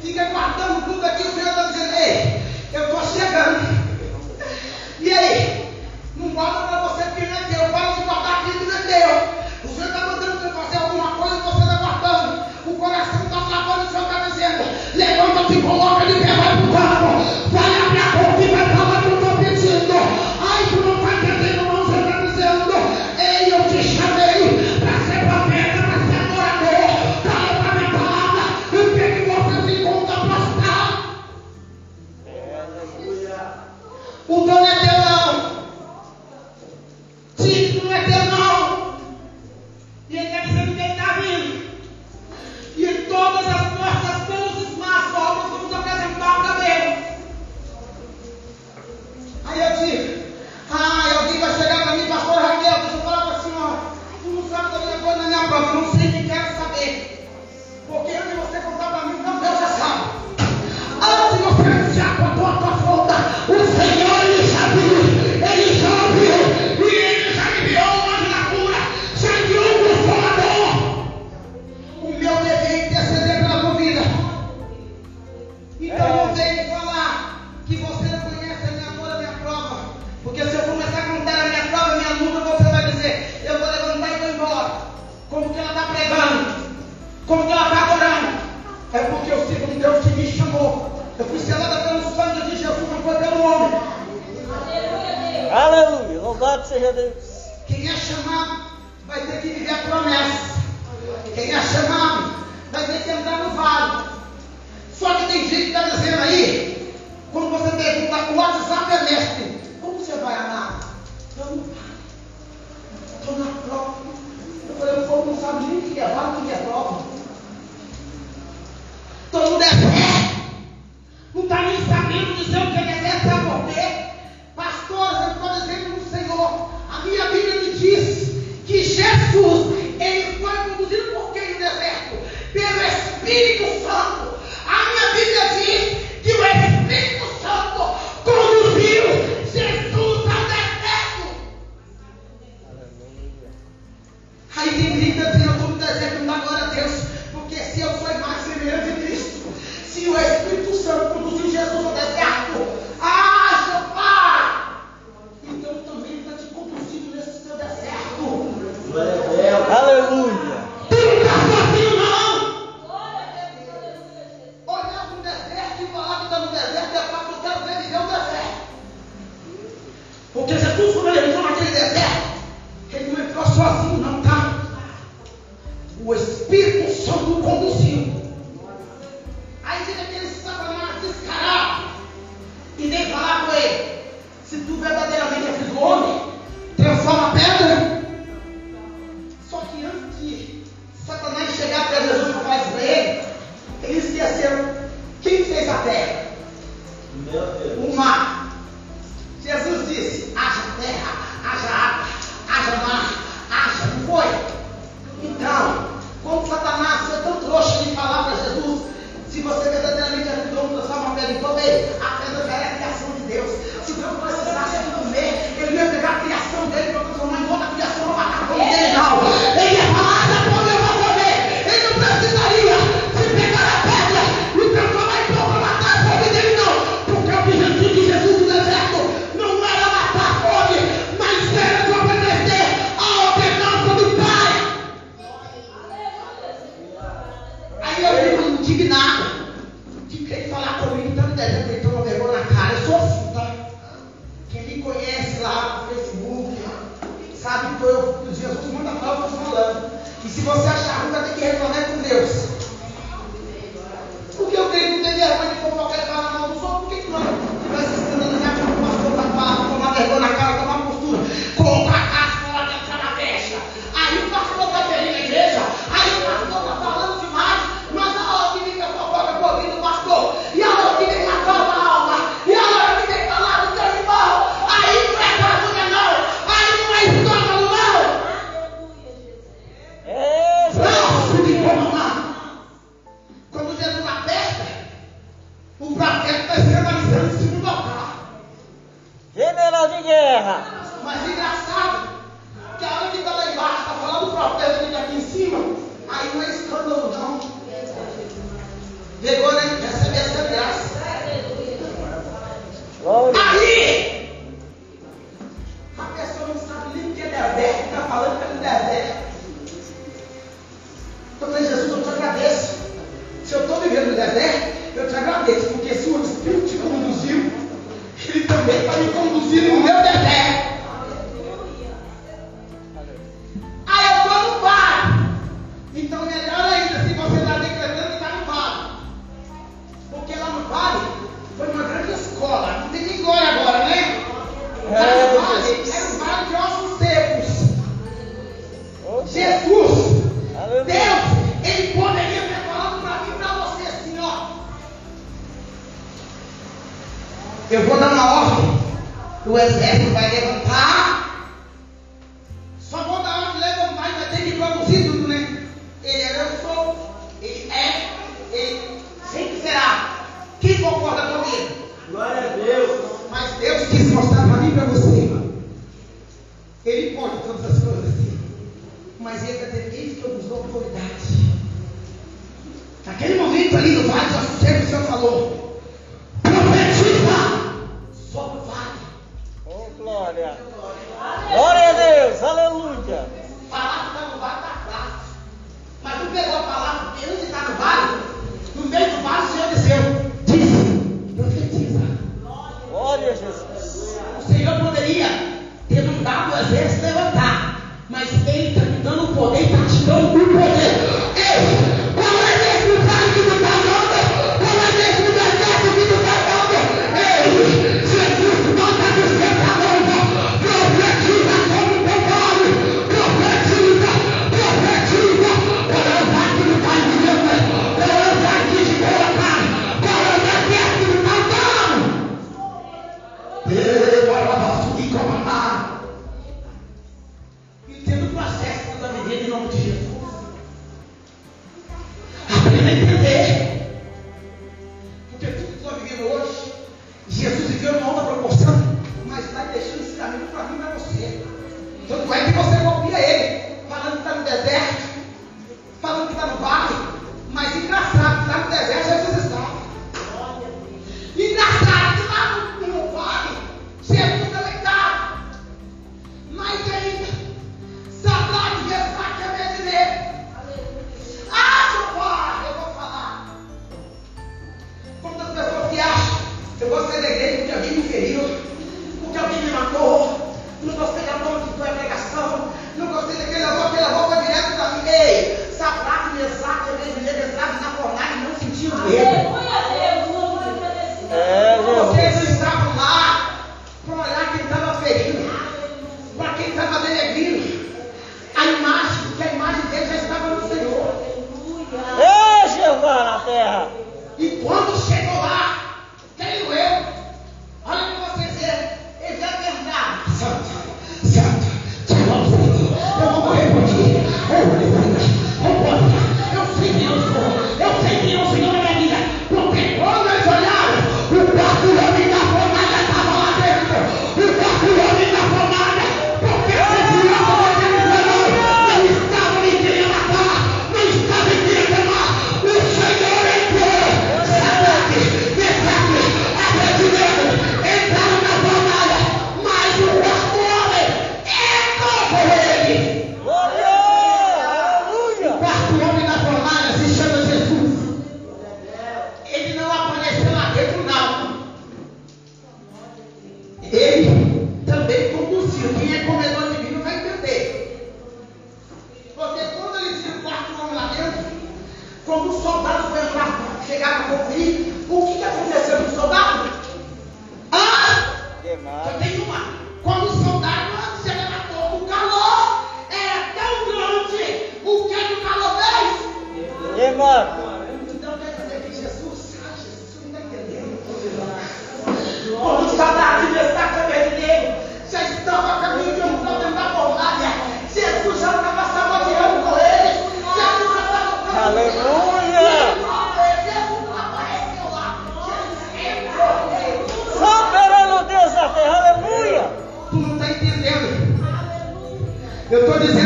fica guardando tudo aqui. Eu fui selada pelo sangue de Jesus, não foi pelo homem. Aleluia, Aleluia. louvado seja Deus. Quem é chamado vai ter que viver a promessa. Quem é chamado vai ter que andar no vale. Só que tem gente que está dizendo aí, quando você pergunta, o WhatsApp é mestre, como você vai amar? Eu não estou na prova. Eu falei, o povo não sabe nem o que é vale, o que é prova. Todo mundo é Aqui a Bíblia me diz que Jesus, ele foi conduzido por quem no deserto? Pelo Espírito Santo. A minha Bíblia diz Se tu der a seca falou.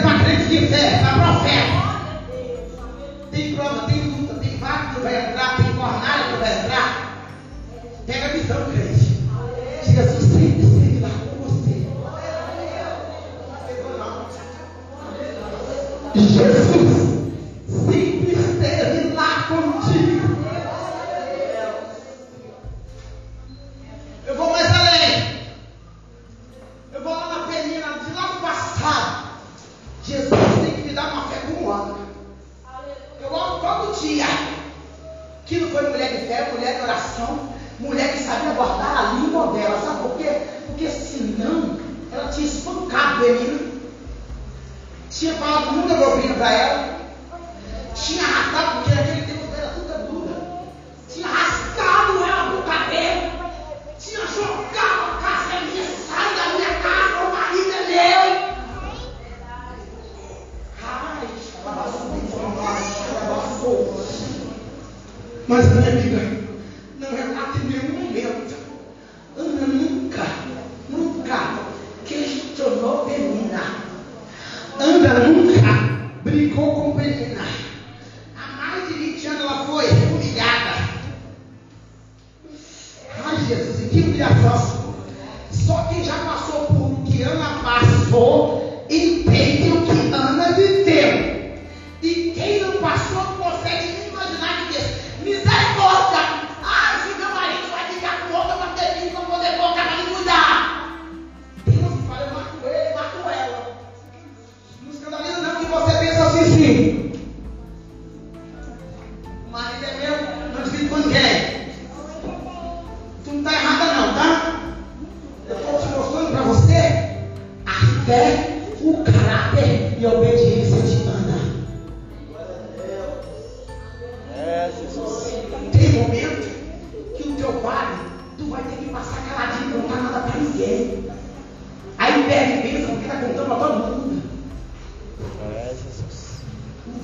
para crente que serve, para profeta. Tem prova, tem luta, tem vaca que vai entrar, tem todo mundo para ela. Tinha arrastado, porque naquele tempo era toda dura. Tinha arrastado ela do cabelo. Tinha jogado a casa minha, sai da minha casa, o marido é meu. Ai, ela passou, ela passou. Mas minha amiga,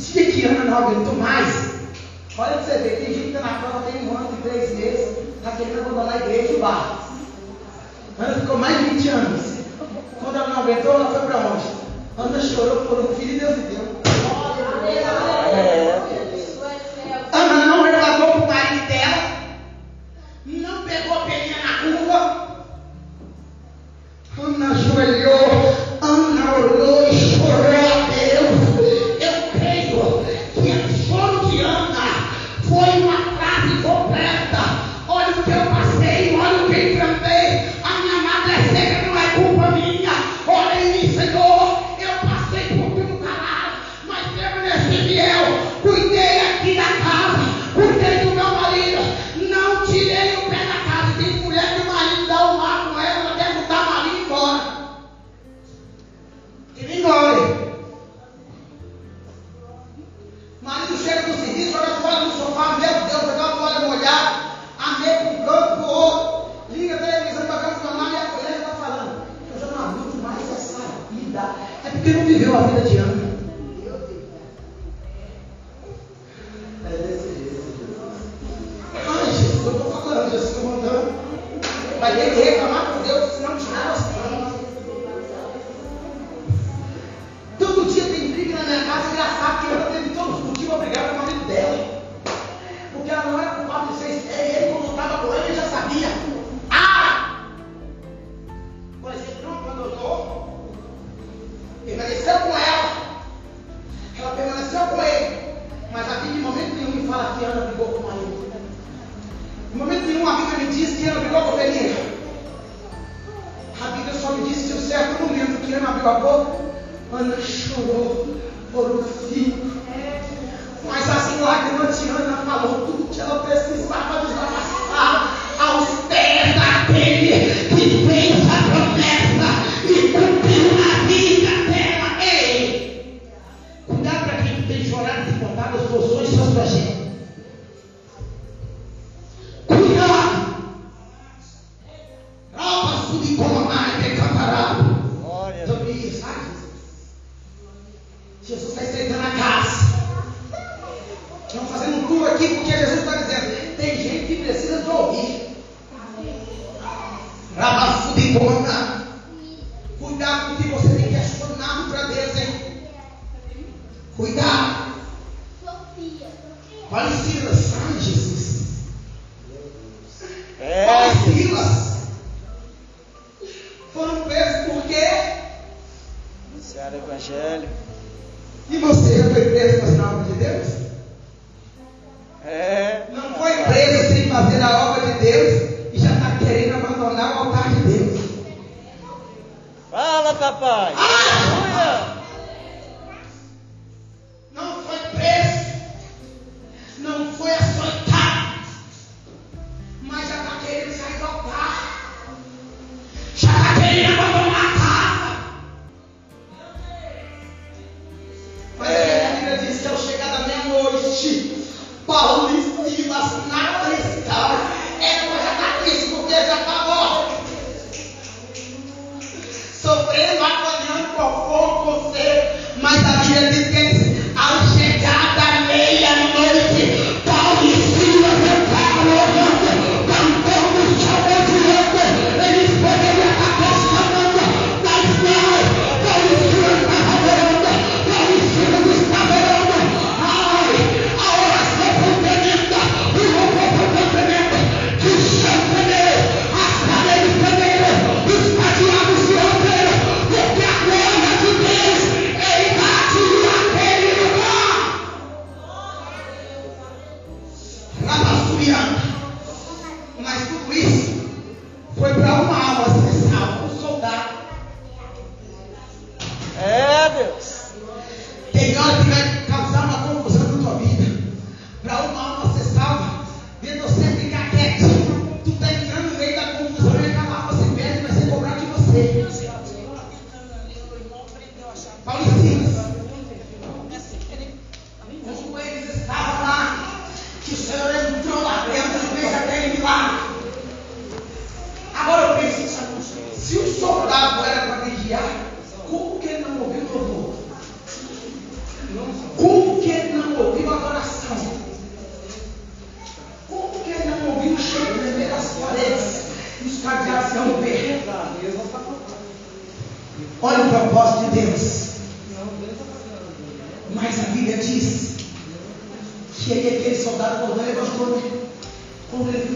dia que Ana não aguentou mais. Olha pra você ver, tem gente que está na prova tem um ano e três meses, está querendo abandonar a igreja e o bar. Ana ficou mais de 20 anos. Quando ela não aguentou, ela foi para onde? Ana chorou por um filho e Deus lhe deu. Ana não reclamou para o marido dela, não pegou a peninha na curva. Ana ajoelhou. fazer a obra de Deus e já está querendo abandonar o altar de Deus. Fala, papai! Ah!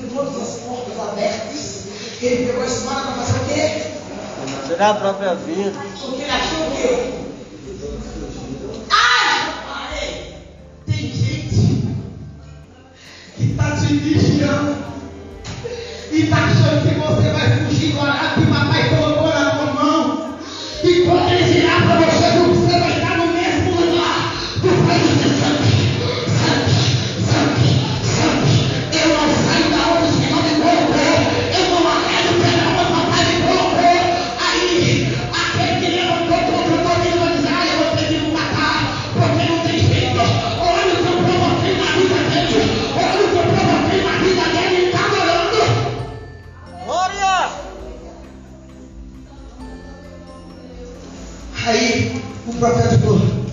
com todas as portas abertas, ele pegou a espada para fazer o quê? Tirar a própria vida. Porque ele achou o quê? Ah, Ai, pai! Tem gente que está te vigiando e está achando que você vai fugir do Araque profeta falou,